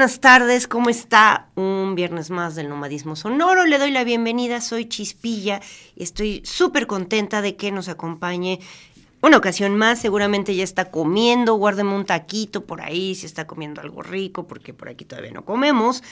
Buenas tardes, ¿cómo está? Un viernes más del Nomadismo Sonoro. Le doy la bienvenida, soy Chispilla estoy súper contenta de que nos acompañe una ocasión más. Seguramente ya está comiendo, guárdeme un taquito por ahí si está comiendo algo rico, porque por aquí todavía no comemos.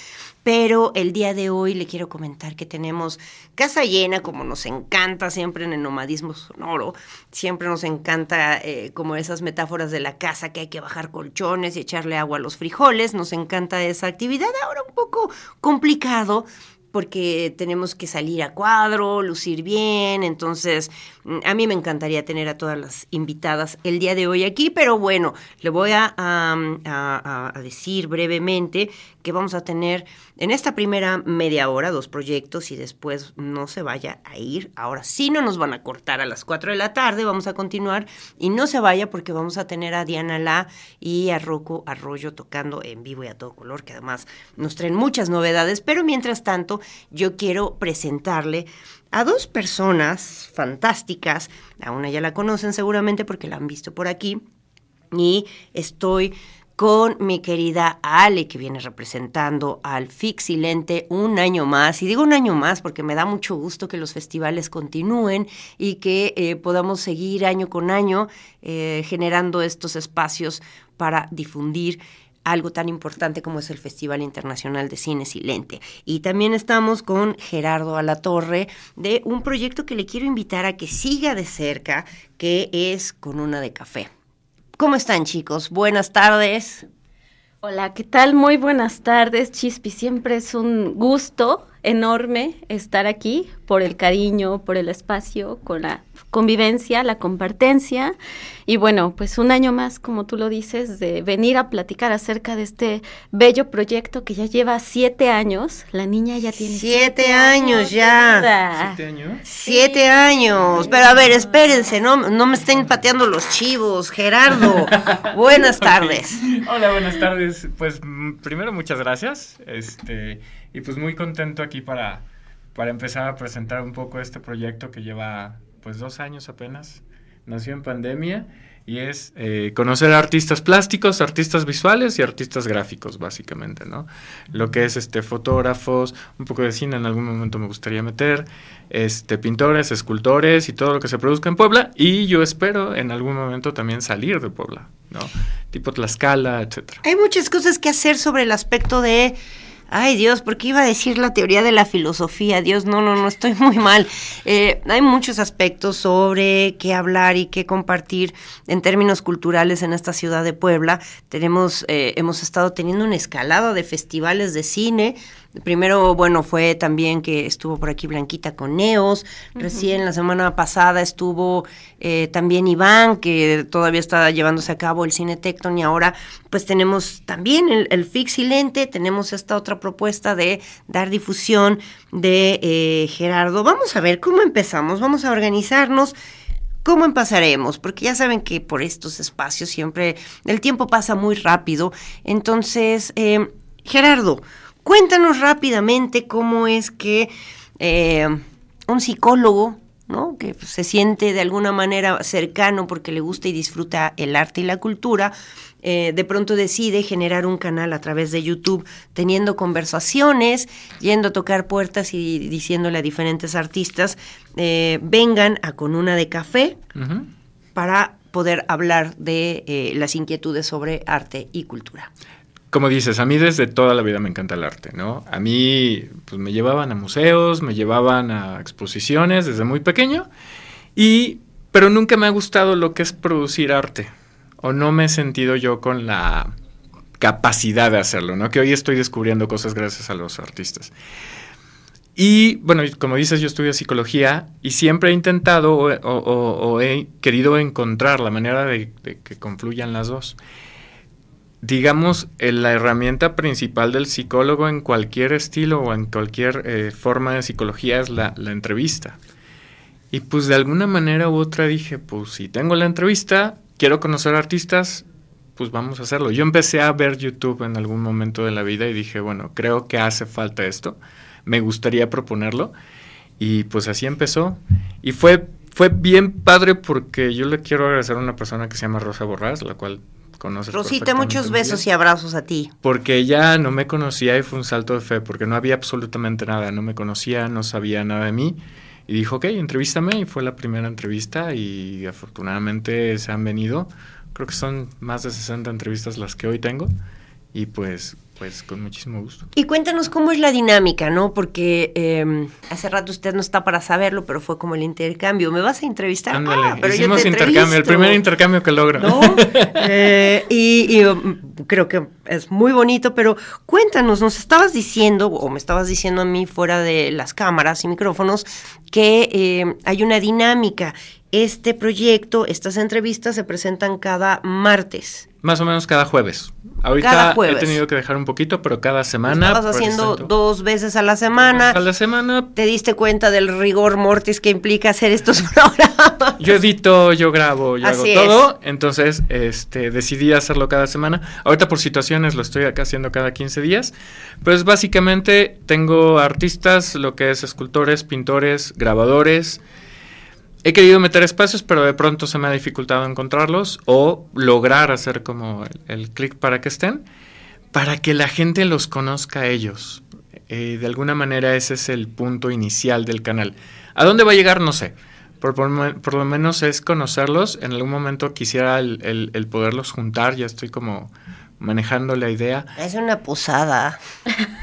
Pero el día de hoy le quiero comentar que tenemos casa llena, como nos encanta siempre en el Nomadismo Sonoro. Siempre nos encanta eh, como esas metáforas de la casa que hay que bajar colchones y echarle agua a los frijoles. Nos encanta esa actividad. Ahora un poco complicado porque tenemos que salir a cuadro, lucir bien, entonces mm, a mí me encantaría tener a todas las invitadas el día de hoy aquí, pero bueno, le voy a, a- a decir brevemente que vamos a tener en esta primera media hora dos proyectos y después no se vaya a ir, ahora sí no nos van a cortar a las 4 de la tarde, vamos a continuar. Y no se vaya porque vamos a tener a Diana La y a Rocco Arroyo tocando en vivo y a todo color, que además nos traen muchas novedades, pero mientras tanto yo quiero presentarle a dos personas fantásticas, a una ya la conocen seguramente porque la han visto por aquí, y estoy con mi querida Ale, que viene representando al Fixilente un año más. Y digo un año más porque me da mucho gusto que los festivales continúen y que eh, podamos seguir año con año eh, generando estos espacios para difundir algo tan importante como es el Festival Internacional de Cine Silente. Y también estamos con Gerardo Alatorre de un proyecto que le quiero invitar a que siga de cerca, que es Con una de café. ¿Cómo están chicos? Buenas tardes. Hola, ¿qué tal? Muy buenas tardes, Chispi. Siempre es un gusto enorme estar aquí por el cariño, por el espacio, con la convivencia, la compartencia. Y bueno, pues un año más, como tú lo dices, de venir a platicar acerca de este bello proyecto que ya lleva siete años. La niña ya tiene Siete años ya. ¿Siete años? Siete años. Pero a ver, espérense, no, no me estén pateando los chivos. Gerardo, buenas tardes. Hola, buenas tardes. Pues mm, primero muchas gracias. Este, y pues muy contento aquí para, para empezar a presentar un poco este proyecto que lleva pues dos años apenas. Nació en pandemia y es eh, conocer a artistas plásticos, artistas visuales y artistas gráficos, básicamente, ¿no? Lo que es este fotógrafos, un poco de cine en algún momento me gustaría meter, este pintores, escultores y todo lo que se produzca en Puebla y yo espero en algún momento también salir de Puebla, ¿no? Tipo Tlaxcala, etcétera. Hay muchas cosas que hacer sobre el aspecto de... Ay Dios, porque iba a decir la teoría de la filosofía. Dios, no, no, no, estoy muy mal. Eh, hay muchos aspectos sobre qué hablar y qué compartir en términos culturales en esta ciudad de Puebla. Tenemos, eh, hemos estado teniendo una escalada de festivales de cine. Primero, bueno, fue también que estuvo por aquí Blanquita con Neos. Recién la semana pasada estuvo eh, también Iván, que todavía está llevándose a cabo el Cine Tecton. Y ahora, pues tenemos también el, el Fix y Lente. Tenemos esta otra propuesta de dar difusión de eh, Gerardo. Vamos a ver cómo empezamos. Vamos a organizarnos. ¿Cómo empezaremos? Porque ya saben que por estos espacios siempre el tiempo pasa muy rápido. Entonces, eh, Gerardo, cuéntanos rápidamente cómo es que eh, un psicólogo, ¿no? que se siente de alguna manera cercano porque le gusta y disfruta el arte y la cultura, eh, de pronto decide generar un canal a través de YouTube, teniendo conversaciones, yendo a tocar puertas y diciéndole a diferentes artistas, eh, vengan a con una de café para poder hablar de eh, las inquietudes sobre arte y cultura. Como dices, a mí desde toda la vida me encanta el arte, ¿no? A mí pues, me llevaban a museos, me llevaban a exposiciones desde muy pequeño, y, pero nunca me ha gustado lo que es producir arte, o no me he sentido yo con la capacidad de hacerlo, ¿no? Que hoy estoy descubriendo cosas gracias a los artistas. Y bueno, como dices, yo estudio psicología y siempre he intentado o, he querido encontrar la manera de que confluyan las dos digamos, eh, la herramienta principal del psicólogo en cualquier estilo o en cualquier eh, forma de psicología es la, la entrevista. Y pues de alguna manera u otra dije, pues si tengo la entrevista, quiero conocer artistas, pues vamos a hacerlo. Yo empecé a ver YouTube en algún momento de la vida y dije, bueno, creo que hace falta esto, me gustaría proponerlo. Y pues así empezó. Y fue, fue bien padre porque yo le quiero agradecer a una persona que se llama Rosa Borrás, la cual conoces. Rosita, muchos besos y abrazos a ti. Porque ella no me conocía y fue un salto de fe, porque no había absolutamente nada, no me conocía, no sabía nada de mí. Y dijo, ok, entrevístame, y fue la primera entrevista, y afortunadamente se han venido. Creo que son más de 60 entrevistas las que hoy tengo, y pues, pues con muchísimo gusto. Y cuéntanos cómo es la dinámica, ¿no? Porque eh, hace rato usted no está para saberlo, pero fue como el intercambio. ¿Me vas a entrevistar? Ándale, Ah, pero yo hicimos te intercambio, el primer intercambio que logro. ¿no? Eh, y, y, um, creo que es muy bonito, pero cuéntanos, nos estabas diciendo, o me estabas diciendo a mí fuera de las cámaras y micrófonos, que eh, hay una dinámica. Este proyecto, estas entrevistas se presentan cada martes. Más o menos cada jueves. Ahorita Cada jueves. he tenido que dejar un poquito, pero cada semana. Estabas haciendo dos veces a la semana. A la semana ¿Te diste cuenta del rigor mortis que implica hacer estos programas? Yo edito, yo grabo, yo Así hago todo. Entonces, este, decidí hacerlo cada semana. Ahorita por situaciones lo estoy acá haciendo cada 15 días. Pues básicamente tengo artistas, lo que es escultores, pintores, grabadores. He querido meter espacios, pero de pronto se me ha dificultado encontrarlos o lograr hacer como el, clic para que estén, para que la gente los conozca a ellos. Eh, de alguna manera ese es el punto inicial del canal. ¿A dónde va a llegar? No sé. Por, lo menos es conocerlos. En algún momento quisiera el- el poderlos juntar. Ya estoy como manejando la idea. Es una posada.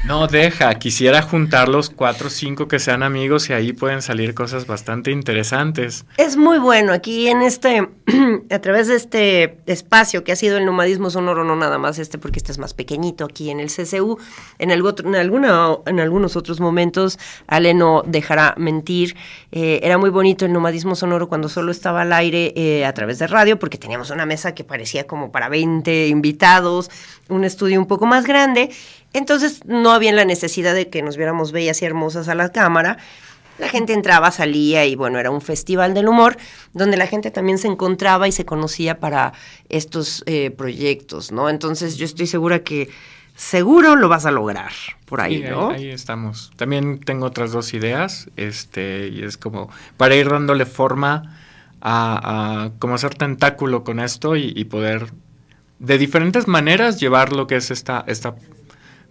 No, deja, quisiera juntar los cuatro o cinco que sean amigos y ahí pueden salir cosas bastante interesantes. Es muy bueno aquí en este, a través de este espacio que ha sido el nomadismo sonoro, no nada más este porque este es más pequeñito aquí en el CCU, en, algo otro- en, alguna, en algunos otros momentos, Ale no dejará mentir, eh, era muy bonito el nomadismo sonoro cuando solo estaba al aire eh, a través de radio porque teníamos una mesa que parecía como para 20 invitados, un estudio un poco más grande, entonces no había la necesidad de que nos viéramos bellas y hermosas a la cámara. La gente entraba, salía y bueno, era un festival del humor donde la gente también se encontraba y se conocía para estos eh, proyectos, ¿no? Entonces yo estoy segura que seguro lo vas a lograr por ahí, Sí, ¿no? ahí estamos. También tengo otras dos ideas, este, y es como para ir dándole forma a, a como hacer tentáculo con esto y, y poder de diferentes maneras llevar lo que es esta, esta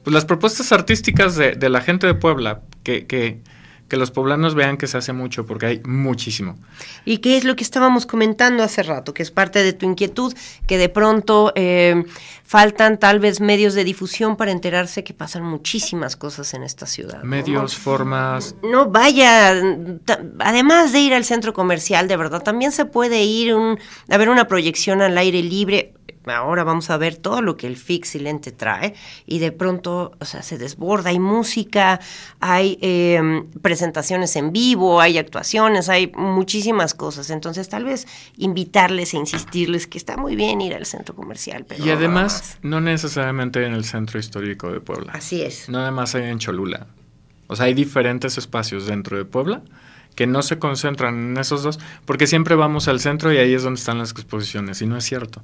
pues las propuestas artísticas de, de la gente de Puebla, que, que, que los poblanos vean que se hace mucho, porque hay muchísimo. ¿Y qué es lo que estábamos comentando hace rato? Que es parte de tu inquietud, que de pronto eh, faltan tal vez medios de difusión para enterarse que pasan muchísimas cosas en esta ciudad. ¿no? Medios, formas, No, vaya, además de ir al centro comercial, de verdad, también se puede ir un- a ver una proyección al aire libre. Ahora vamos a ver todo lo que el FIC Silente trae y de pronto, o sea, se desborda. Hay música, hay eh, presentaciones en vivo, hay actuaciones, hay muchísimas cosas. Entonces, tal vez invitarles e insistirles que está muy bien ir al centro comercial. Pero y además más. no necesariamente en el centro histórico de Puebla. Así es. No nada más hay en Cholula. O sea, hay diferentes espacios dentro de Puebla que no se concentran en esos dos, porque siempre vamos al centro y ahí es donde están las exposiciones, y no es cierto.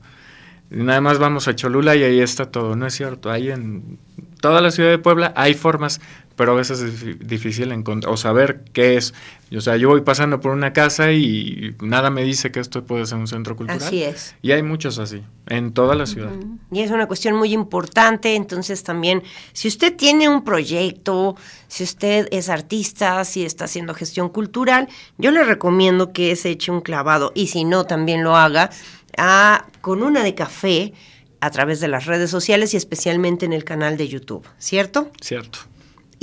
Nada más vamos a Cholula y ahí está todo, no es cierto. Hay en toda la ciudad de Puebla hay formas, pero a veces es difí- difícil encontrar o saber qué es. O sea, yo voy pasando por una casa y nada me dice que esto puede ser un centro cultural. Así es. Y hay muchos así, en toda la ciudad. Y es una cuestión muy importante, entonces también, si usted tiene un proyecto, si usted es artista, si está haciendo gestión cultural, yo le recomiendo que se eche un clavado, y si no, también lo haga a- con una de café a través de las redes sociales y especialmente en el canal de YouTube, ¿cierto? Cierto.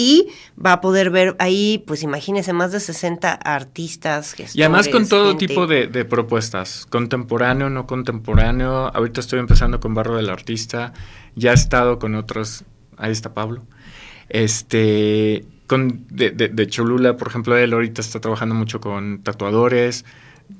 Y va a poder ver ahí, pues imagínese, más de 60 artistas. Y además con gestores, todo gente. tipo de, de propuestas, contemporáneo, no contemporáneo. Ahorita estoy empezando con Barro del Artista, ya he estado con otros, ahí está Pablo. Este, con de, de- de Cholula, por ejemplo, él ahorita está trabajando mucho con tatuadores.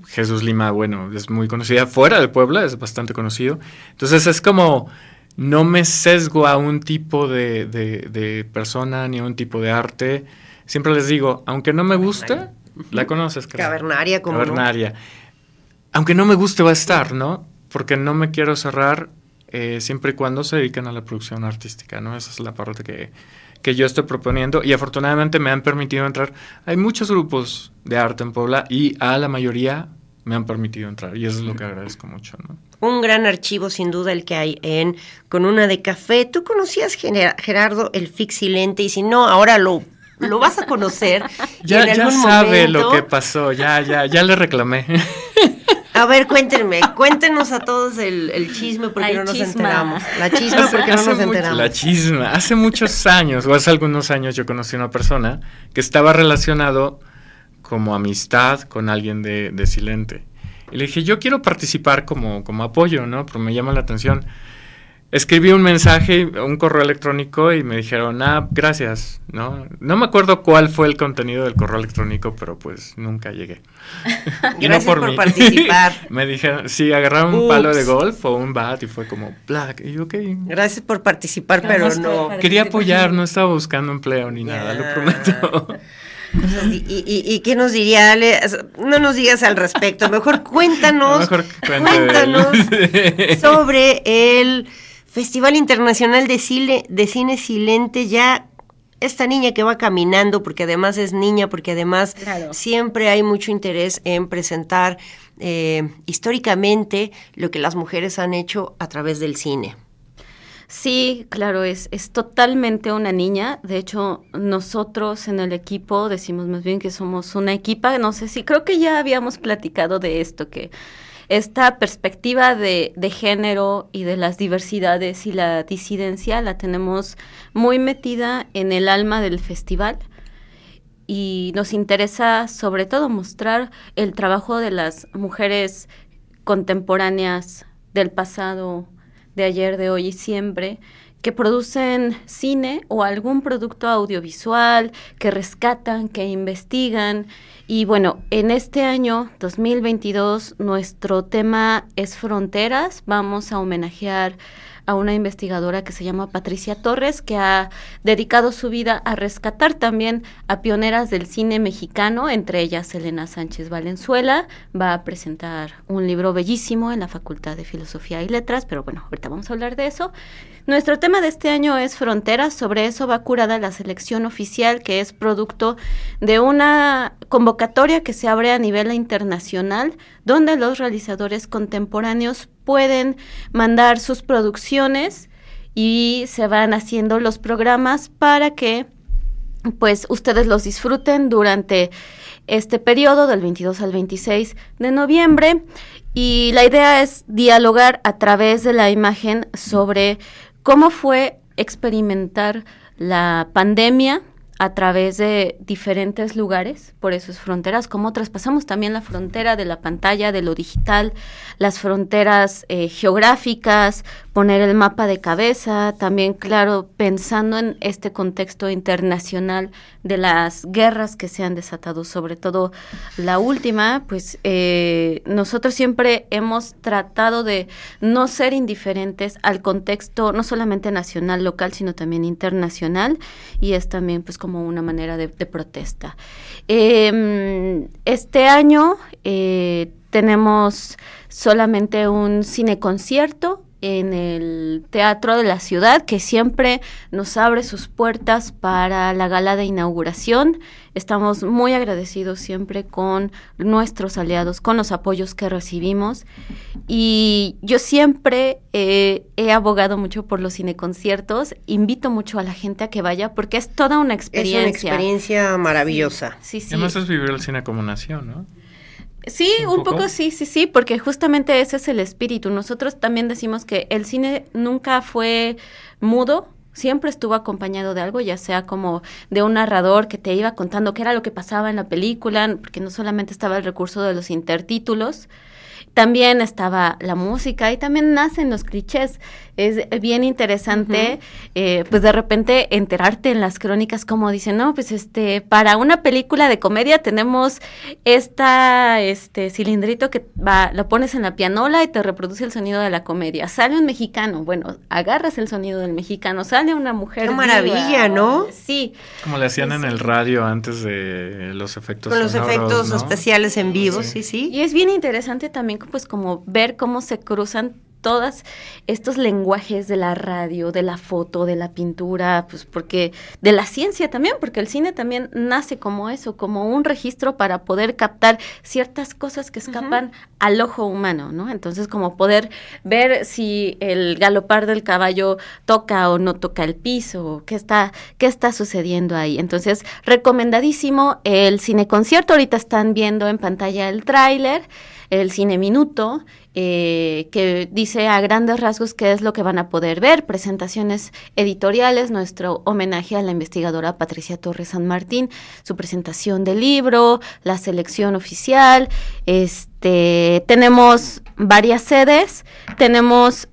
Jesús Lima, bueno, es muy conocida fuera de Puebla, es bastante conocido. Entonces es como, no me sesgo a un tipo de, de- de persona ni a un tipo de arte. Siempre les digo, aunque no me guste, la conoces, creo. Cavernaria, como Cavernaria. Aunque no me guste, va a estar, ¿no? Porque no me quiero cerrar eh, siempre y cuando se dediquen a la producción artística, ¿no? Esa es la parte que, que yo estoy proponiendo y afortunadamente me han permitido entrar. Hay muchos grupos de arte en Puebla y a la mayoría me han permitido entrar y eso es lo que agradezco mucho, ¿no? Un gran archivo, sin duda, el que hay en Con una de café. ¿Tú conocías, Gerardo, el Fixilente? Y si no, ahora lo, lo vas a conocer. Ya, en ya sabe lo momento- que pasó, ya, ya, ya le reclamé. A ver, cuéntenme, cuéntenos a todos el, el chisme porque Ay, no nos chisma. enteramos. La chisma porque no Hace nos mucho- enteramos. La chisma. Hace muchos años, o hace algunos años, yo conocí a una persona que estaba relacionado como amistad con alguien de, de Silente. Y le dije, yo quiero participar como, como apoyo, ¿no? Pero me llama la atención. Escribí un mensaje, un correo electrónico y me dijeron, ah, gracias, ¿no? No me acuerdo cuál fue el contenido del correo electrónico, pero pues nunca llegué. Y Gracias por participar. me dijeron, sí, agarraron un palo de golf o un bat y fue como, black. Y yo, ok. Gracias por participar, pero no. participar. Quería apoyar, no estaba buscando empleo ni nada, lo prometo. Y, y- y qué nos diría Ale? No nos digas al respecto, mejor cuéntanos, Mejor sobre el Festival Internacional de Cine, de Cine Silente, ya esta niña que va caminando, porque además es niña, porque además Claro. siempre hay mucho interés en presentar eh, históricamente lo que las mujeres han hecho a través del cine. Sí, claro, es, es totalmente una niña. De hecho, nosotros en el equipo decimos más bien que somos una equipa. No sé si, creo que ya habíamos platicado de esto, que esta perspectiva de, de género y de las diversidades y la disidencia la tenemos muy metida en el alma del festival y nos interesa sobre todo mostrar el trabajo de las mujeres contemporáneas del pasado, de ayer, de hoy y siempre, que producen cine o algún producto audiovisual, que rescatan, que investigan. Y bueno, en este año 2022 nuestro tema es fronteras. Vamos a homenajear a una investigadora que se llama Patricia Torres, que ha dedicado su vida a rescatar también a pioneras del cine mexicano, entre ellas Elena Sánchez Valenzuela. Va a presentar un libro bellísimo en la Facultad de Filosofía y Letras, pero bueno, ahorita vamos a hablar de eso. Nuestro tema de este año es fronteras, sobre eso va curada la selección oficial, que es producto de una convocatoria que se abre a nivel internacional, donde los realizadores contemporáneos pueden mandar sus producciones y se van haciendo los programas para que pues ustedes los disfruten durante este periodo del 22 al 26 de noviembre. Y la idea es dialogar a través de la imagen sobre cómo fue experimentar la pandemia a través de diferentes lugares, por eso es fronteras, cómo traspasamos también la frontera de la pantalla, de lo digital, las fronteras eh, geográficas, poner el mapa de cabeza, también, claro, pensando en este contexto internacional de las guerras que se han desatado, sobre todo la última, pues eh, nosotros siempre hemos tratado de no ser indiferentes al contexto, no solamente nacional, local, sino también internacional, y es también pues como una manera de, protesta. Eh, este año eh, tenemos solamente un cine concierto en el Teatro de la Ciudad, que siempre nos abre sus puertas para la gala de inauguración. Estamos muy agradecidos siempre con nuestros aliados, con los apoyos que recibimos. Y yo siempre eh, he abogado mucho por los cineconciertos. Invito mucho a la gente a que vaya porque es toda una experiencia. Es una experiencia maravillosa. Sí, sí. Además es vivir el cine como nación, ¿no? Sí, ¿Un un, poco? poco? sí, sí, sí, porque justamente ese es el espíritu. Nosotros también decimos que el cine nunca fue mudo, siempre estuvo acompañado de algo, ya sea como de un narrador que te iba contando qué era lo que pasaba en la película, porque no solamente estaba el recurso de los intertítulos, también estaba la música y también nacen los clichés. Es bien interesante, eh, pues de repente enterarte en las crónicas como dicen, no, pues este, para una película de comedia tenemos esta, este cilindrito que va, lo pones en la pianola y te reproduce el sonido de la comedia. Sale un mexicano, bueno, agarras el sonido del mexicano, sale una mujer. Qué maravilla, ¿no? Sí. Como le hacían Sí, en sí. el radio antes de los efectos Con los sonoros, efectos ¿no? especiales en vivo, sí, sí. Y es bien interesante también pues como ver cómo se cruzan todos estos lenguajes de la radio, de la foto, de la pintura, pues porque de la ciencia también, porque el cine también nace como eso, como un registro para poder captar ciertas cosas que escapan al ojo humano, ¿no? Entonces como poder ver si el galopar del caballo toca o no toca el piso, qué está qué está sucediendo ahí. Entonces, recomendadísimo el cine concierto, ahorita están viendo en pantalla el tráiler el cine minuto, eh, que dice a grandes rasgos qué es lo que van a poder ver, presentaciones editoriales, nuestro homenaje a la investigadora Patricia Torres San Martín, su presentación del libro, la selección oficial, este, tenemos varias sedes, tenemos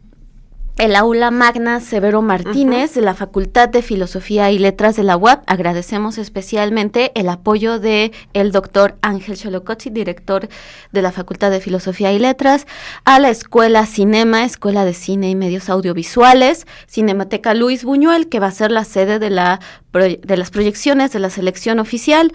el aula magna Severo Martínez de la Facultad de Filosofía y Letras de la UAP. Agradecemos especialmente el apoyo de el doctor Ángel Cholocochi, director de la Facultad de Filosofía y Letras, a la Escuela Cinema, Escuela de Cine y Medios Audiovisuales, Cinemateca Luis Buñuel, que va a ser la sede de, la, de las proyecciones de la selección oficial,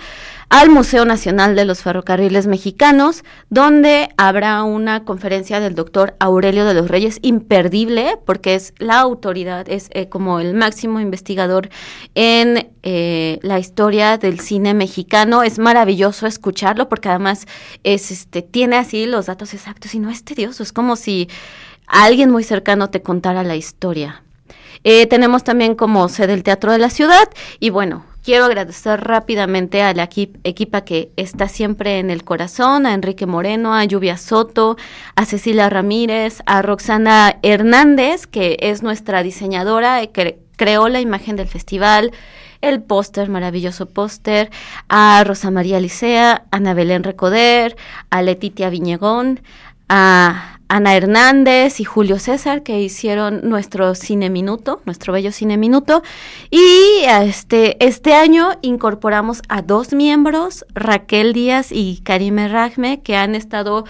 al Museo Nacional de los Ferrocarriles Mexicanos, donde habrá una conferencia del doctor Aurelio de los Reyes, imperdible, porque es la autoridad, es eh, como el máximo investigador en eh, la historia del cine mexicano. Es maravilloso escucharlo, porque además es, este, tiene así los datos exactos y no es tedioso, es como si alguien muy cercano te contara la historia. Eh, tenemos también como sede el Teatro de la Ciudad. Y bueno, quiero agradecer rápidamente a la equi- equipa que está siempre en el corazón, a Enrique Moreno, a Lluvia Soto, a Cecilia Ramírez, a Roxana Hernández, que es nuestra diseñadora, eh, que creó la imagen del festival, el póster, maravilloso póster, a Rosa María Licea, a Ana Belén Recoder, a Letitia Viñegón, a Ana Hernández y Julio César que hicieron nuestro cine minuto, nuestro bello cine minuto. Y este, este año incorporamos a dos miembros, Raquel Díaz y Karime Rajme, que han estado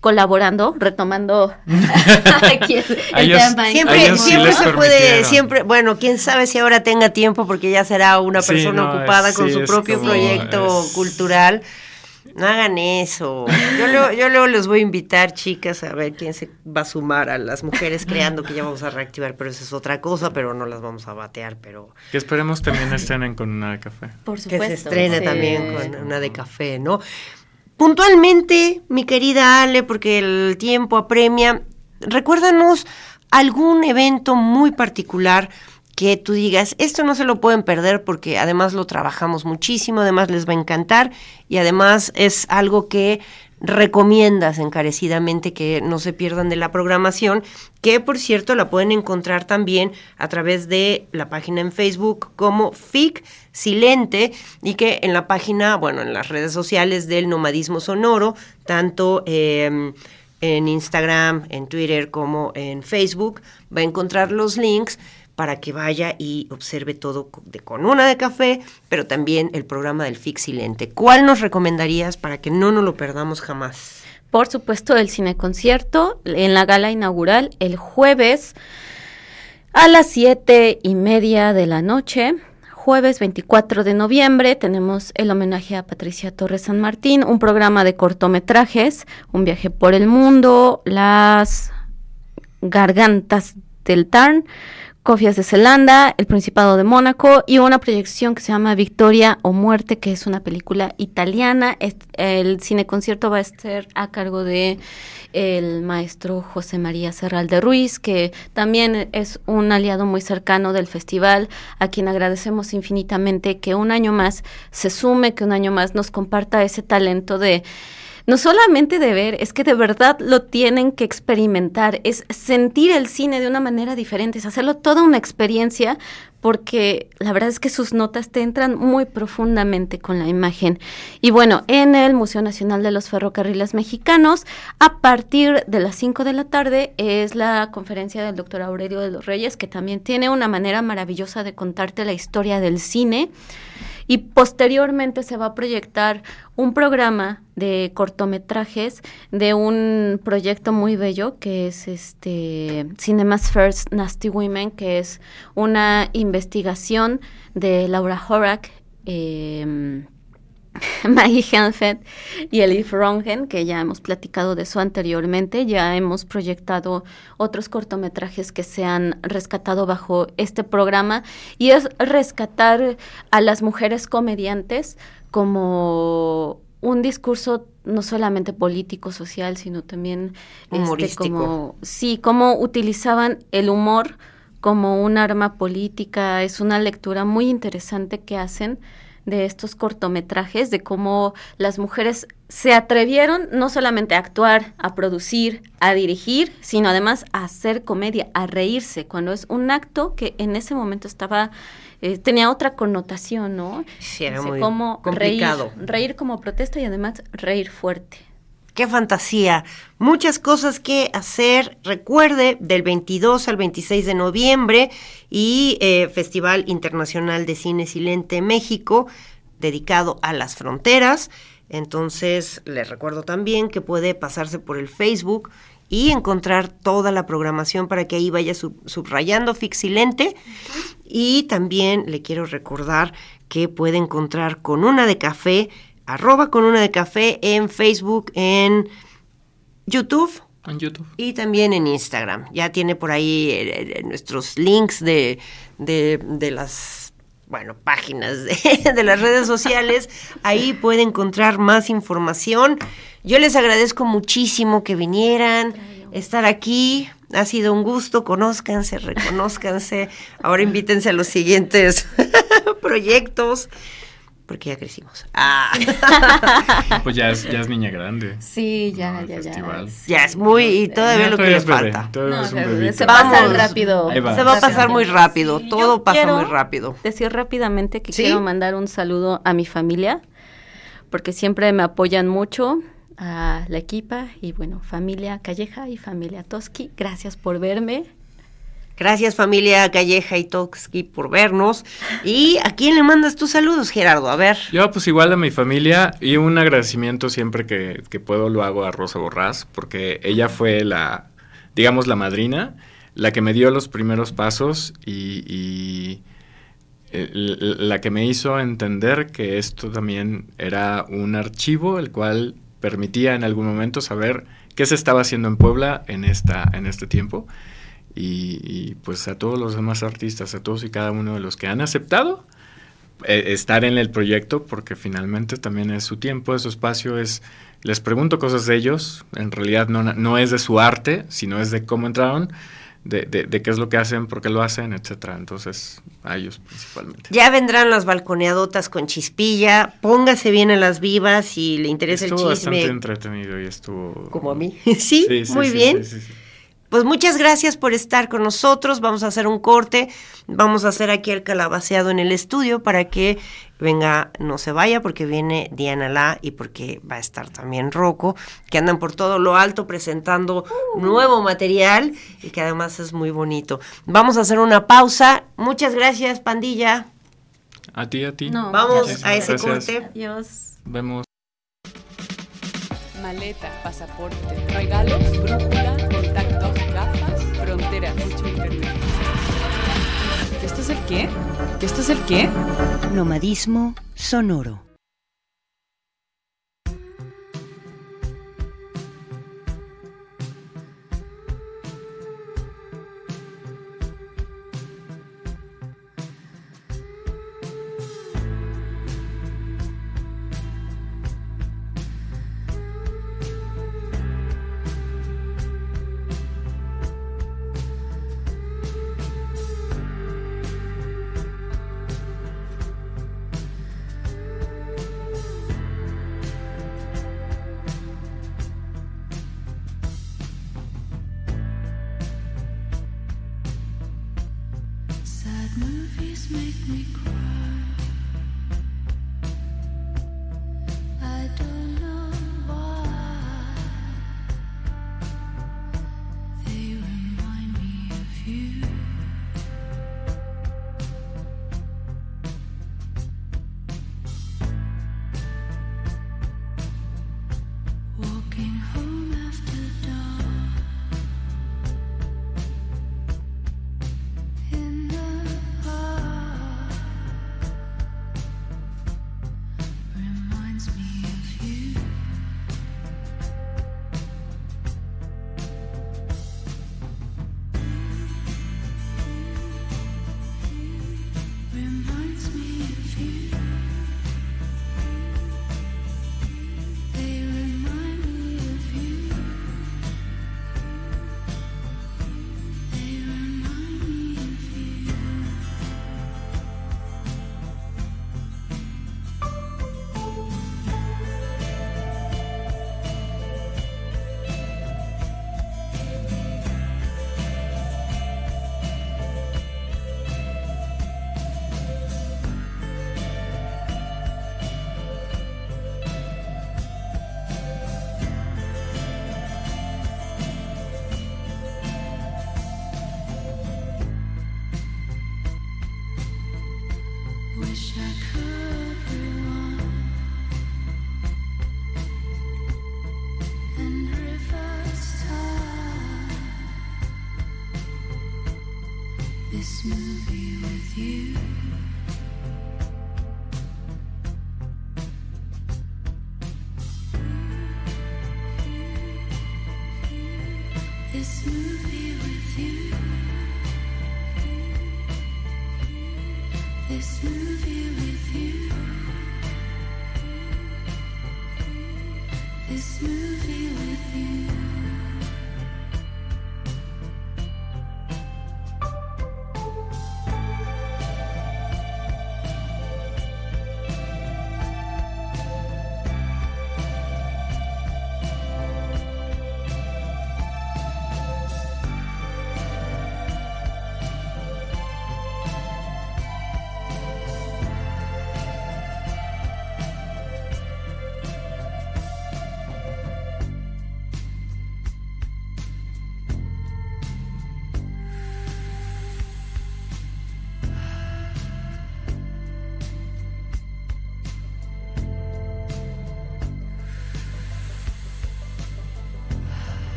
colaborando, retomando aquí el, A el ellos- tema. Siempre, ellos siempre se puede, siempre, bueno, quién sabe si ahora tenga tiempo porque ya será una Sí, persona no, ocupada es- con sí, su propio como- proyecto es- cultural. No hagan eso. Yo luego, yo luego les voy a invitar, chicas, a ver quién se va a sumar a las mujeres creando que ya vamos a reactivar, pero eso es otra cosa, pero no las vamos a batear, pero Que esperemos también estrenen con una de café. Por que supuesto. se estrene sí. también con una de café, ¿no? Puntualmente, mi querida Ale, porque el tiempo apremia, recuérdanos algún evento muy particular que tú digas, esto no se lo pueden perder porque además lo trabajamos muchísimo, además les va a encantar y además es algo que recomiendas encarecidamente que no se pierdan de la programación, que por cierto la pueden encontrar también a través de la página en Facebook como FIC Silente y que en la página, bueno, en las redes sociales del Nomadismo Sonoro, tanto eh, en Instagram, en Twitter como en Facebook, va a encontrar los links para que vaya y observe todo con una de café, pero también el programa del FIC Silente. ¿Cuál nos recomendarías para que no nos lo perdamos jamás? Por supuesto, el cine concierto en la gala inaugural el jueves a las siete y media de la noche. Jueves 24 de noviembre tenemos el homenaje a Patricia Torres San Martín, un programa de cortometrajes, un viaje por el mundo, las gargantas del Tarn, Cofias de Zelanda, El Principado de Mónaco y una proyección que se llama Victoria o Muerte, que es una película italiana. El cine concierto va a estar a cargo de el maestro José María Serral de Ruiz, que también es un aliado muy cercano del festival, a quien agradecemos infinitamente que un año más se sume, que un año más nos comparta ese talento de no solamente de ver, es que de verdad lo tienen que experimentar, es sentir el cine de una manera diferente, es hacerlo toda una experiencia, porque la verdad es que sus notas te entran muy profundamente con la imagen. Y bueno, en el Museo Nacional de los Ferrocarriles Mexicanos, a partir de las 5 de la tarde, es la conferencia del doctor Aurelio de los Reyes, que también tiene una manera maravillosa de contarte la historia del cine. Y posteriormente se va a proyectar un programa de cortometrajes de un proyecto muy bello que es este Cinemas First Nasty Women, que es una investigación de Laura Horak, eh, Maggie Helfet y Elif Rongen, que ya hemos platicado de eso anteriormente, ya hemos proyectado otros cortometrajes que se han rescatado bajo este programa. Y es rescatar a las mujeres comediantes como un discurso no solamente político, social, sino también este, Humorístico. como sí, cómo utilizaban el humor como un arma política. Es una lectura muy interesante que hacen de estos cortometrajes, de cómo las mujeres se atrevieron no solamente a actuar, a producir, a dirigir, sino además a hacer comedia, a reírse, cuando es un acto que en ese momento estaba, eh, tenía otra connotación, ¿no? Sí, era Dice, muy cómo complicado. Reír, reír como protesta y además reír fuerte. Qué fantasía. Muchas cosas que hacer. Recuerde, del 22 al 26 de noviembre y eh, Festival Internacional de Cine Silente México, dedicado a las fronteras. Entonces, les recuerdo también que puede pasarse por el Facebook y encontrar toda la programación para que ahí vaya sub- subrayando Fixilente. Y también le quiero recordar que puede encontrar con una de café, arroba con una de café en Facebook, en YouTube En YouTube. y también en Instagram. Ya tiene por ahí eh, eh, nuestros links de, de, de las bueno, páginas de, las redes sociales. Ahí puede encontrar más información. Yo les agradezco muchísimo que vinieran, estar aquí. Ha sido un gusto, conózcanse, reconózcanse. Ahora invítense a los siguientes proyectos, porque ya crecimos. Ah, Pues ya es, ya es niña grande. Sí, ya, No, ya, ya. festival. ya es muy, y todavía lo que todavía le falta. todavía No, es un se- bebito. se pasa rápido. Va. Se va a pasar muy rápido, Sí, todo pasa muy rápido. Decir rápidamente que ¿Sí? quiero mandar un saludo a mi familia, porque siempre me apoyan mucho, a la equipa y bueno, familia Calleja y familia Toski, gracias por verme. Gracias familia Calleja y Toxki por vernos. ¿Y a quién le mandas tus saludos, Gerardo? A ver. Yo pues igual a mi familia y un agradecimiento siempre que, que puedo lo hago a Rosa Borrás porque ella fue la, digamos, la madrina, la que me dio los primeros pasos y, y, eh, la que me hizo entender que esto también era un archivo el cual permitía en algún momento saber qué se estaba haciendo en Puebla en, esta, en este tiempo. Y, y, pues a todos los demás artistas, a todos y cada uno de los que han aceptado eh, estar en el proyecto, porque finalmente también es su tiempo, es su espacio, es les pregunto cosas de ellos, en realidad no, no es de su arte, sino es de cómo entraron, de, de, de qué es lo que hacen, por qué lo hacen, etcétera. Entonces, a ellos principalmente. Ya vendrán las balconeadotas con chispilla. Póngase bien a las vivas si le interesa estuvo el chisme. bastante entretenido y estuvo... Como a mí. ¿Sí? Sí, sí, muy sí, bien. Pues muchas gracias por estar con nosotros. Vamos a hacer un corte. Vamos a hacer aquí el calabaceado en el estudio para que venga, no se vaya, porque viene Diana La y porque va a estar también Rocco, que andan por todo lo alto presentando nuevo material y que además es muy bonito. Vamos a hacer una pausa. Muchas gracias, pandilla. A ti, a ti. No, Vamos a ese Gracias. corte. Adiós. Vemos. Maleta, pasaporte, regalos, brújula, fronteras, mucho internet. ¿Que esto es el qué? ¿Que esto es el qué? Nomadismo sonoro.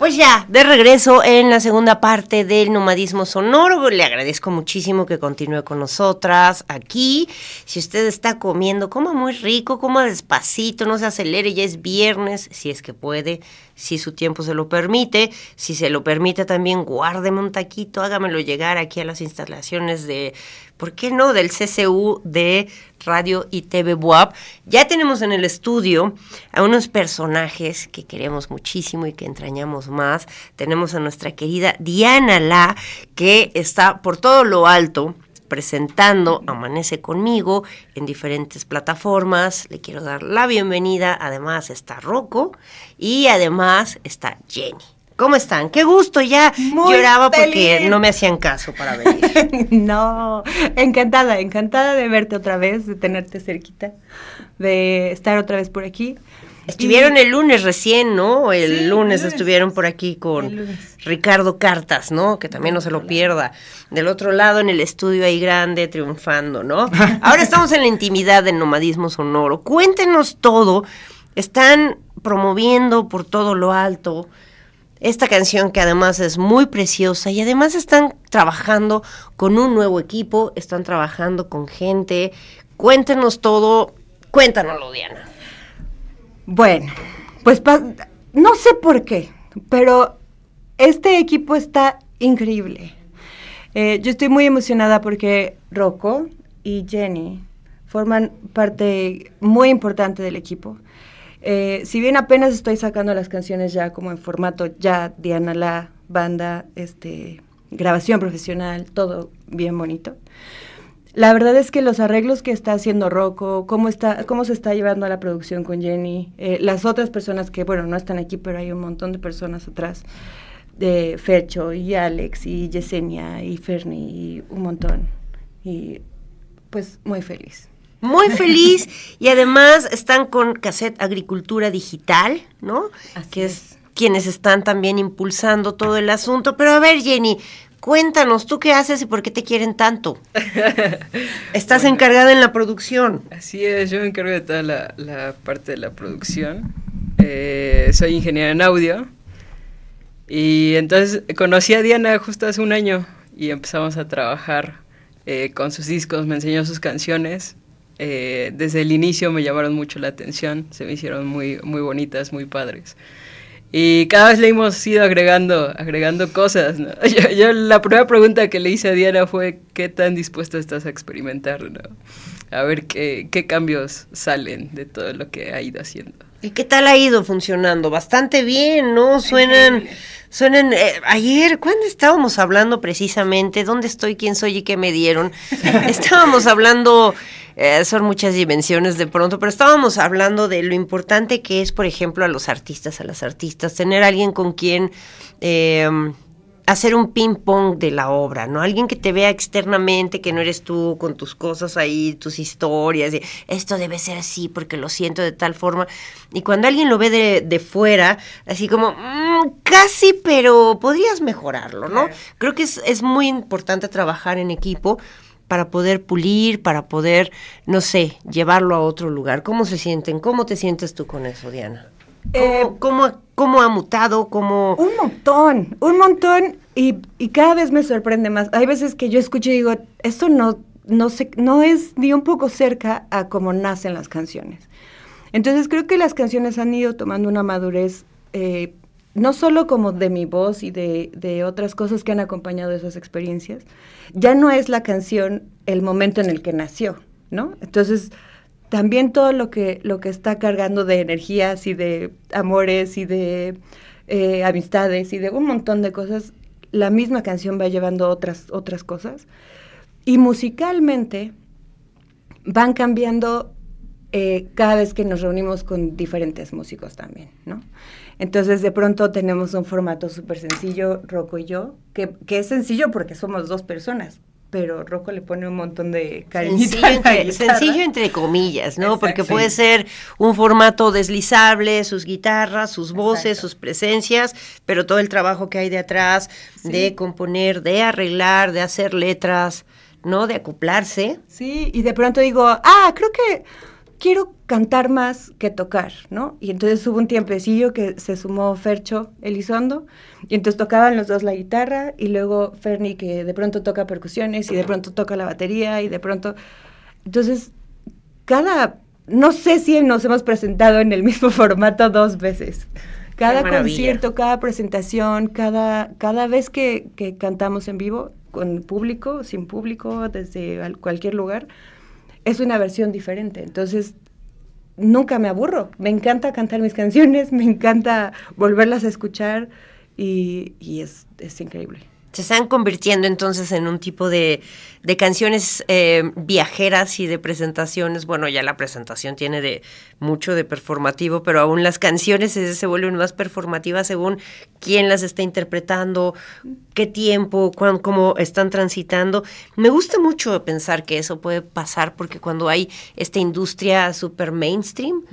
Pues ya, de regreso en la segunda parte del nomadismo sonoro. Le agradezco muchísimo que continúe con nosotras aquí. Si usted está comiendo, coma muy rico, coma despacito, no se acelere, ya es viernes, si es que puede, si su tiempo se lo permite. Si se lo permite también, guárdeme un taquito, hágamelo llegar aquí a las instalaciones de, ¿por qué no?, del CCU de Radio y TV Buap. Ya tenemos en el estudio a unos personajes que queremos muchísimo y que entrañamos más. Tenemos a nuestra querida Diana La, que está por todo lo alto presentando Amanece conmigo en diferentes plataformas. Le quiero dar la bienvenida. Además está Rocco y además está Jenny. ¿Cómo están? Qué gusto, ya Muy lloraba porque no me hacían caso para venir. no, encantada, encantada de verte otra vez, de tenerte cerquita, de estar otra vez por aquí. Estuvieron Y- el lunes recién, ¿no? El Sí, lunes el lunes. estuvieron por aquí con. Ricardo Cartas, ¿no? Que también no se lo pierda. Del otro lado, en el estudio ahí grande, triunfando, ¿no? Ahora estamos en la intimidad del nomadismo sonoro. Cuéntenos todo. Están promoviendo por todo lo alto esta canción que además es muy preciosa y además están trabajando con un nuevo equipo, están trabajando con gente. Cuéntenos todo. Cuéntanoslo, Diana. Bueno, pues no sé por qué, pero este equipo está increíble. Eh, yo estoy muy emocionada porque Rocco y Jenny forman parte muy importante del equipo. Eh, si bien apenas estoy sacando las canciones ya como en formato ya Diana la banda, este, grabación profesional, todo bien bonito. La verdad es que los arreglos que está haciendo Rocco, cómo, está, cómo se está llevando a la producción con Jenny, eh, las otras personas que, bueno, no están aquí, pero hay un montón de personas atrás, de Fercho y Alex y Yesenia y Fernie y un montón. Y pues muy feliz. Muy feliz y además están con Cassette Agricultura Digital, ¿no? Así que es, es. quienes están también impulsando todo el asunto. Pero a ver, Jenny, cuéntanos, ¿tú qué haces y por qué te quieren tanto? Estás encargada en la producción. Así es, yo me encargo de toda la, la parte de la producción. Eh, soy ingeniero en audio. Y entonces conocí a Diana justo hace un año y empezamos a trabajar eh, con sus discos, me enseñó sus canciones. Eh, desde el inicio me llamaron mucho la atención, se me hicieron muy, muy bonitas, muy padres. Y cada vez le hemos ido agregando, agregando cosas. ¿no? Yo, yo la primera pregunta que le hice a Diana fue, ¿qué tan dispuesta estás a experimentar? ¿no? A ver qué, qué cambios salen de todo lo que ha ido haciendo. ¿Y qué tal ha ido funcionando? Bastante bien, ¿no? Suenan, suenan, eh, ayer, ¿cuándo estábamos hablando precisamente? ¿Dónde estoy? ¿Quién soy y qué me dieron? estábamos hablando, eh, son muchas dimensiones de pronto, pero estábamos hablando de lo importante que es, por ejemplo, a los artistas, a las artistas, tener alguien con quien... eh, hacer un ping pong de la obra, ¿no? Alguien que te vea externamente, que no eres tú con tus cosas ahí, tus historias, de, esto debe ser así porque lo siento de tal forma. Y cuando alguien lo ve de, de fuera, así como, "Mm, casi, pero podrías mejorarlo, ¿no? Creo que es, es muy importante trabajar en equipo para poder pulir, para poder, no sé, llevarlo a otro lugar. ¿Cómo se sienten? ¿Cómo te sientes tú con eso, Diana? ¿Cómo, Eh, cómo- cómo ha mutado? ¿Cómo...? Un montón, un montón y, y cada vez me sorprende más. Hay veces que yo escucho y digo, esto no, no, se, no es ni un poco cerca a cómo nacen las canciones. Entonces creo que las canciones han ido tomando una madurez, eh, no solo como de mi voz y de, de otras cosas que han acompañado esas experiencias, ya no es la canción el momento en el que nació, ¿no? Entonces también todo lo que, lo que está cargando de energías y de amores y de eh, amistades y de un montón de cosas, la misma canción va llevando otras, otras cosas. Y musicalmente van cambiando eh, cada vez que nos reunimos con diferentes músicos también, ¿no? Entonces de pronto tenemos un formato súper sencillo, Rocco y yo, que, que es sencillo porque somos dos personas, pero Rocco le pone un montón de cariñito Sencillo entre, guitarra. sencillo entre comillas, ¿no? Porque puede ser un formato deslizable, sus guitarras, sus voces, Exacto. sus presencias, pero todo el trabajo que hay de atrás, de componer, de arreglar, de hacer letras, ¿no? De acoplarse. Sí, y de pronto digo, ah, creo que quiero cantar más que tocar, ¿no? Y entonces hubo un tiempecillo que se sumó Fercho Elizondo, y entonces tocaban los dos la guitarra, y luego Ferni que de pronto toca percusiones, y de pronto toca la batería, y de pronto... Entonces, cada... No sé si nos hemos presentado en el mismo formato dos veces. Cada concierto, cada presentación, cada, cada vez que, que cantamos en vivo, con público, sin público, desde al- cualquier lugar, es una versión diferente. Entonces, nunca me aburro. Me encanta cantar mis canciones, me encanta volverlas a escuchar y, es, es increíble. Se están convirtiendo entonces en un tipo de, de canciones eh, viajeras y de presentaciones. Bueno, ya la presentación tiene de mucho de performativo, pero aún las canciones se, se vuelven más performativas según quién las está interpretando, qué tiempo, cuán- cómo están transitando. Me gusta mucho pensar que eso puede pasar porque cuando hay esta industria super mainstream,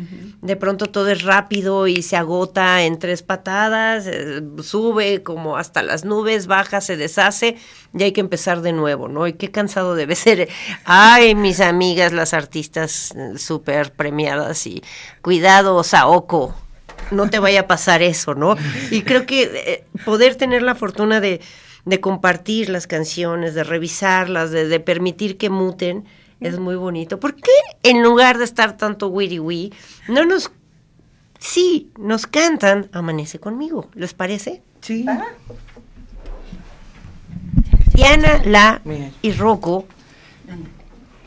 de pronto todo es rápido y se agota en tres patadas, eh, sube como hasta las nubes, baja, se deshace y hay que empezar de nuevo, ¿no? Y qué cansado debe ser. Ay, mis amigas, las artistas eh, súper premiadas y cuidado, Saoko, no te vaya a pasar eso, ¿no? Y creo que eh, poder tener la fortuna de, de compartir las canciones, de revisarlas, de, de permitir que muten, es muy bonito. ¿Por qué en lugar de estar tanto wiri wee, no nos... Sí, nos cantan Amanece conmigo, ¿les parece? Sí. Diana, La y Rocco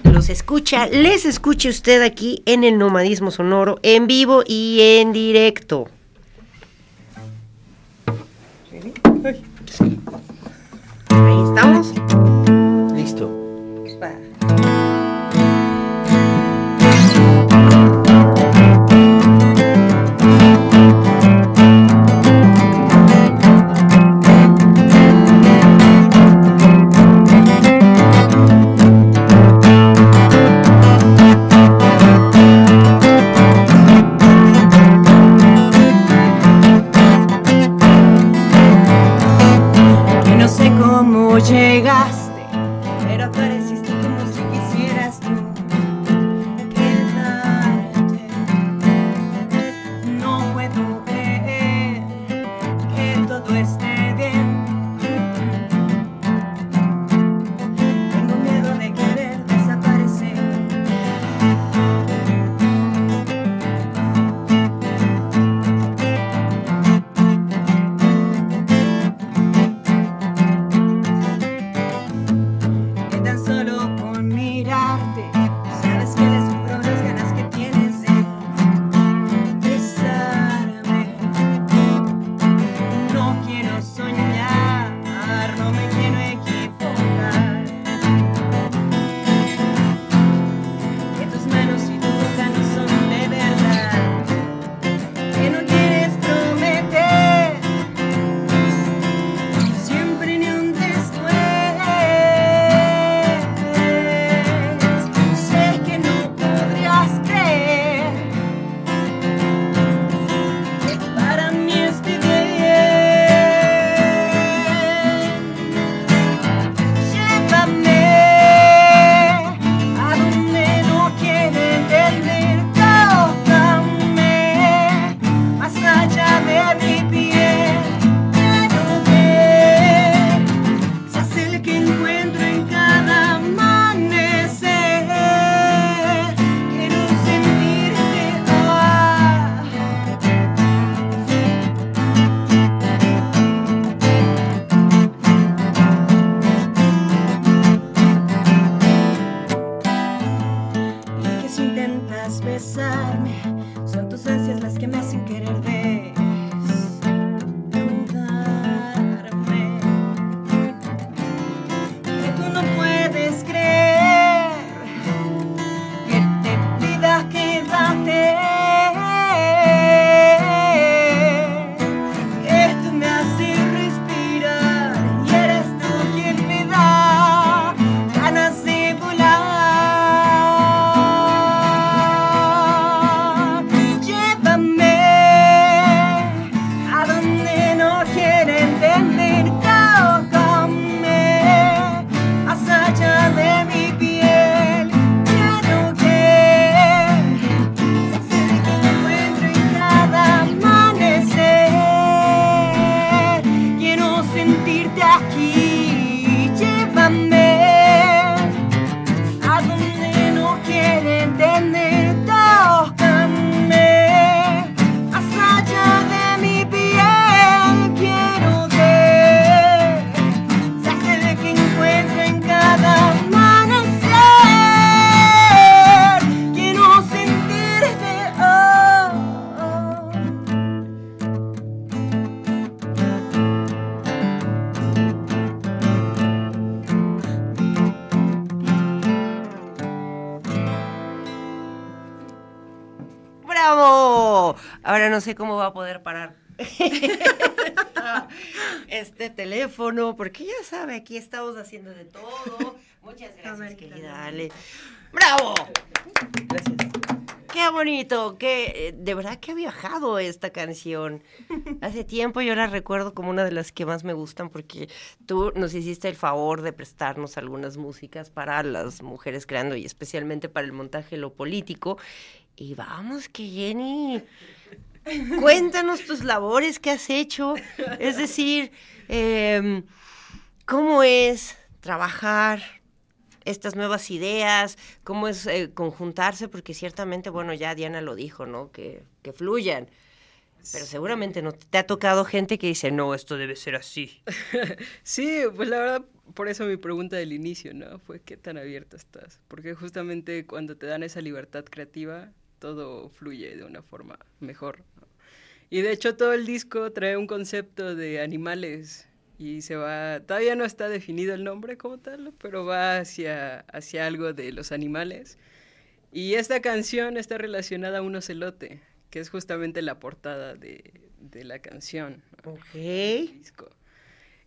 los escucha, les escucha usted aquí en el Nomadismo Sonoro, en vivo y en directo. Ahí sé cómo va a poder parar este teléfono, porque ya sabe, aquí estamos haciendo de todo. Muchas gracias, querida Ale. ¡Bravo! Gracias. Qué bonito, que de verdad que ha viajado esta canción. Hace tiempo yo la recuerdo como una de las que más me gustan porque tú nos hiciste el favor de prestarnos algunas músicas para las mujeres creando y especialmente para el montaje lo político. Y vamos que Jenny, cuéntanos tus labores que has hecho. Es decir, em, ¿cómo es trabajar estas nuevas ideas, cómo es eh, conjuntarse, porque ciertamente, bueno, ya Diana lo dijo, ¿no? Que, que fluyan. Pero seguramente no te ha tocado gente que dice, no, esto debe ser así. Sí, pues la verdad, por eso mi pregunta del inicio, ¿no? Fue qué tan abierta estás. Porque justamente cuando te dan esa libertad creativa, todo fluye de una forma mejor. Y de hecho todo el disco trae un concepto de animales y se va, todavía no está definido el nombre como tal, pero va hacia, hacia algo de los animales. Y esta canción está relacionada a un ocelote, que es justamente la portada de, de la canción. Ok. disco.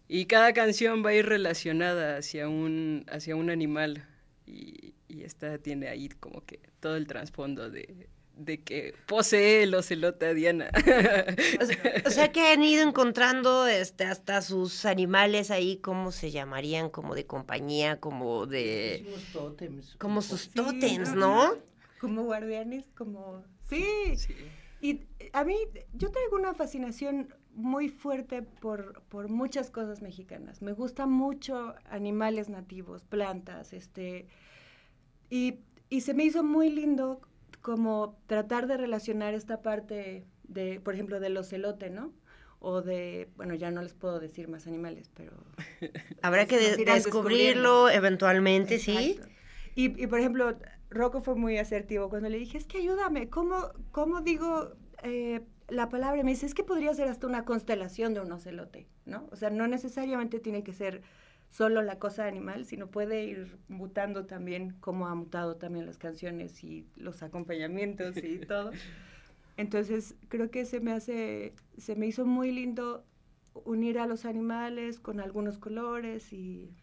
Y cada canción va a ir relacionada hacia un, hacia un animal. Y, y esta tiene ahí como que todo el trasfondo de, de que posee el ocelote a Diana. O sea, o sea que han ido encontrando este, hasta sus animales ahí, ¿cómo se llamarían? Como de compañía, como de... Tótems. Como sus Sí, tótems. ¿no? Como guardianes, como... Sí. Sí. Y a mí, yo traigo una fascinación muy fuerte por, por muchas cosas mexicanas. Me gustan mucho animales nativos, plantas, este... Y, y se me hizo muy lindo como tratar de relacionar esta parte de, por ejemplo, del ocelote, ¿no? O de, bueno, ya no les puedo decir más animales, pero... Habrá que de- descubrirlo eventualmente, ¿sí? Y, y, por ejemplo, Rocco fue muy asertivo cuando le dije, es que ayúdame, ¿cómo, cómo digo eh, la palabra? Y me dice, es que podría ser hasta una constelación de un ocelote, ¿no? O sea, no necesariamente tiene que ser solo la cosa animal, sino puede ir mutando también, como ha mutado también las canciones y los acompañamientos y todo. Entonces, creo que se me hace, se me hizo muy lindo unir a los animales con algunos colores y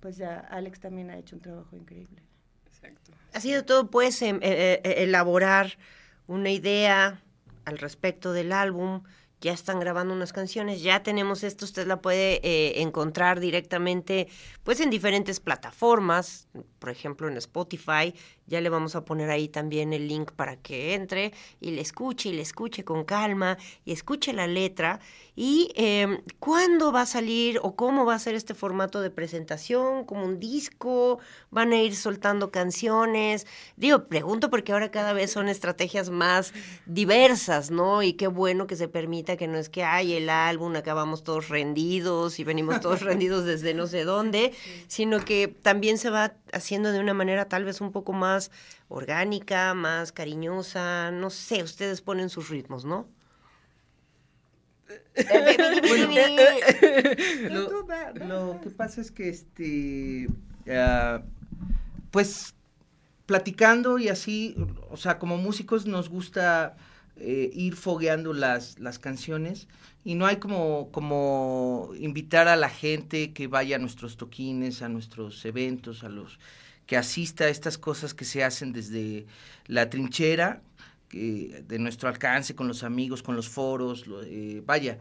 pues ya Alex también ha hecho un trabajo increíble. Exacto. Ha sido todo, pues, em- eh, eh, elaborar una idea al respecto del álbum. Ya están grabando unas canciones, ya tenemos esto, usted la puede eh, encontrar directamente, pues, en diferentes plataformas, por ejemplo, en Spotify. Ya le vamos a poner ahí también el link para que entre y le escuche y le escuche con calma y escuche la letra. ¿Y eh, cuándo va a salir o cómo va a ser este formato de presentación? ¿Como un disco? ¿Van a ir soltando canciones? Digo, pregunto porque ahora cada vez son estrategias más diversas, ¿no? Y qué bueno que se permita que no es que hay el álbum, acabamos todos rendidos y venimos todos rendidos desde no sé dónde, sino que también se va haciendo de una manera tal vez un poco más orgánica, más cariñosa, no sé, ustedes ponen sus ritmos, ¿no? Lo, lo que pasa es que este ah, pues platicando y así, o sea, como músicos nos gusta eh, ir fogueando las, las canciones y no hay como, como invitar a la gente que vaya a nuestros toquines, a nuestros eventos, a los que asista a estas cosas que se hacen desde la trinchera, de nuestro alcance, con los amigos, con los foros, lo- eh, vaya.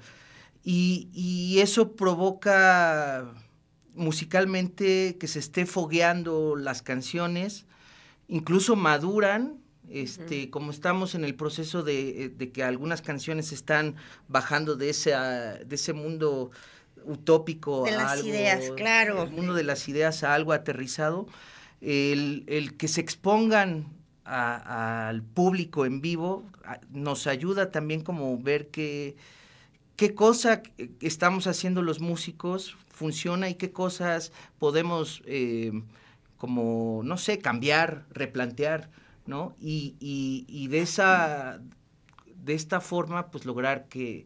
Y, y eso provoca musicalmente que se esté fogueando las canciones, incluso maduran, este, como estamos en el proceso de, de que algunas canciones están bajando de ese, de ese mundo utópico De a las algo, ideas, claro. el mundo de las ideas a algo aterrizado, el, que se expongan al público en vivo nos ayuda también como ver que qué cosa estamos haciendo los músicos funciona y qué cosas podemos eh, como no sé cambiar replantear no y, y- y de esa de esta forma pues lograr que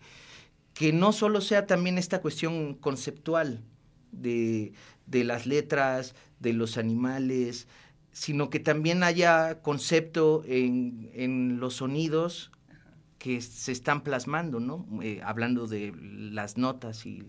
que no solo sea también esta cuestión conceptual de, de las letras, de los animales, sino que también haya concepto en, en los sonidos que se están plasmando, ¿no? Eh, hablando de las notas y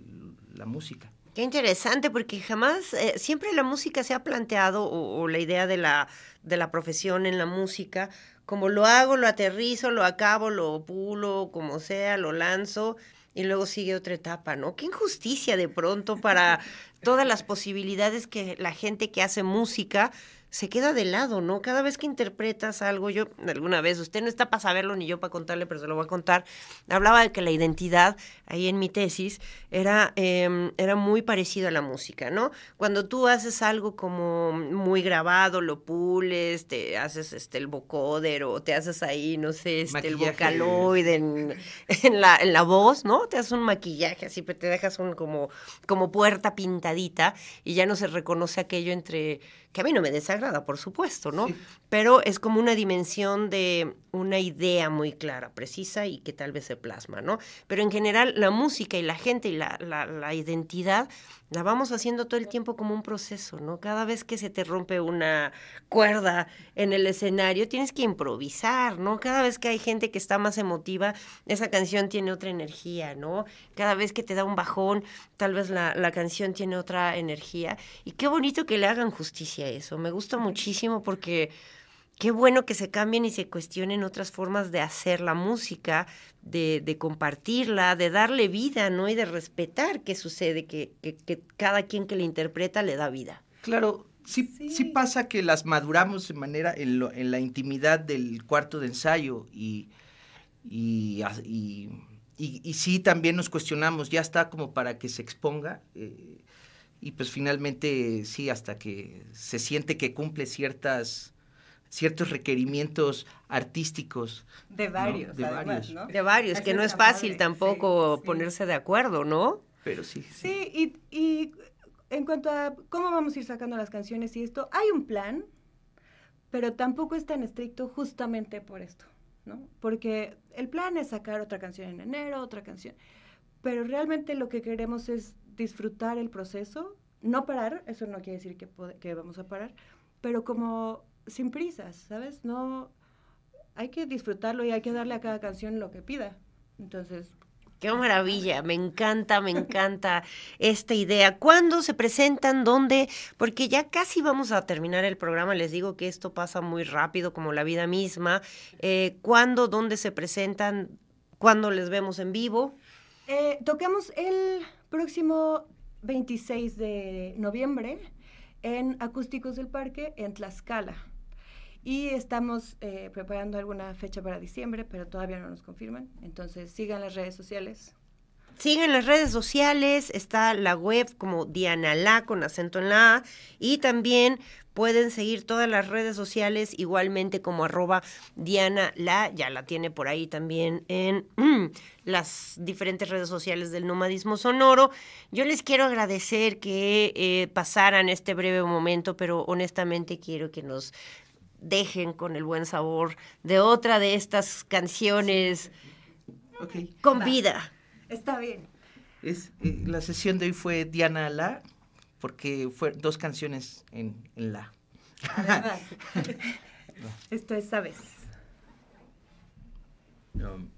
la música. Qué interesante, porque jamás, eh, siempre la música se ha planteado, o, o la idea de la, de la profesión en la música, como lo hago, lo aterrizo, lo acabo, lo pulo, como sea, lo lanzo, y luego sigue otra etapa, ¿no? Qué injusticia de pronto para todas las posibilidades que la gente que hace música se queda de lado, ¿no? Cada vez que interpretas algo, yo alguna vez, usted no está para saberlo ni yo para contarle, pero se lo voy a contar, hablaba de que la identidad, ahí en mi tesis, era, eh, era muy parecido a la música, ¿no? Cuando tú haces algo como muy grabado, lo pules, te haces este el vocoder o te haces ahí, no sé, este, el vocaloid en, en, la, en la voz, ¿no? Te haces un maquillaje así, pero te dejas un como, como puerta pintadita y ya no se reconoce aquello entre que a mí no me desagrada, por supuesto, ¿no? Pero es como una dimensión de una idea muy clara, precisa y que tal vez se plasma, ¿no? Pero en general la música y la gente y la, la, la identidad la vamos haciendo todo el tiempo como un proceso, ¿no? Cada vez que se te rompe una cuerda en el escenario, tienes que improvisar, ¿no? Cada vez que hay gente que está más emotiva, esa canción tiene otra energía, ¿no? Cada vez que te da un bajón, tal vez la, la canción tiene otra energía. Y qué bonito que le hagan justicia a eso. Me gusta muchísimo porque qué bueno que se cambien y se cuestionen otras formas de hacer la música, de, de compartirla, de darle vida, ¿no? Y de respetar qué sucede, que, que, que cada quien que la interpreta le da vida. Claro, sí, sí. pasa que las maduramos de manera en, lo- en la intimidad del cuarto de ensayo y, y, a- y, y- y sí también nos cuestionamos, ya está como para que se exponga eh, y pues finalmente sí, hasta que se siente que cumple ciertas ciertos requerimientos artísticos. De ¿no? varios, De además, varios. ¿no? De varios, que no es fácil tampoco sí, sí. ponerse de acuerdo, ¿no? Pero sí. Sí, y, y en cuanto a cómo vamos a ir sacando las canciones y esto, hay un plan, pero tampoco es tan estricto justamente por esto, ¿no? Porque el plan es sacar otra canción en enero, otra canción, pero realmente lo que queremos es disfrutar el proceso, no parar, eso no quiere decir que, vamos a parar, pero como sin prisas, ¿sabes? No, hay que disfrutarlo y hay que darle a cada canción lo que pida. Entonces, Qué maravilla, me encanta, me encanta esta idea. ¿Cuándo se presentan? ¿Dónde? Porque ya casi vamos a terminar el programa. Les digo que esto pasa muy rápido, como la vida misma. Eh, ¿Cuándo? ¿Dónde se presentan? ¿Cuándo les vemos en vivo? Eh, tocamos el próximo 26 de noviembre en Acústicos del Parque en Tlaxcala. Y estamos eh, preparando alguna fecha para diciembre, pero todavía no nos confirman. Entonces sigan las redes sociales. Sigan las redes sociales, está la web como Diana La con acento en la A y también pueden seguir todas las redes sociales igualmente como arroba Diana La, ya la tiene por ahí también en las diferentes redes sociales del nomadismo sonoro. Yo les quiero agradecer que eh, pasaran este breve momento, pero honestamente quiero que nos dejen con el buen sabor de otra de estas canciones con vida. Está bien. Es, eh, la sesión de hoy fue Diana La, porque fue dos canciones en, en La. Además, esto es Sabes. Um,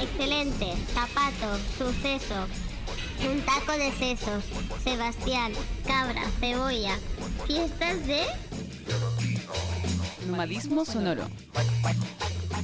excelente, zapato, suceso, un taco de sesos, Sebastián, cabra, cebolla, fiestas de... Nomadismo sonoro.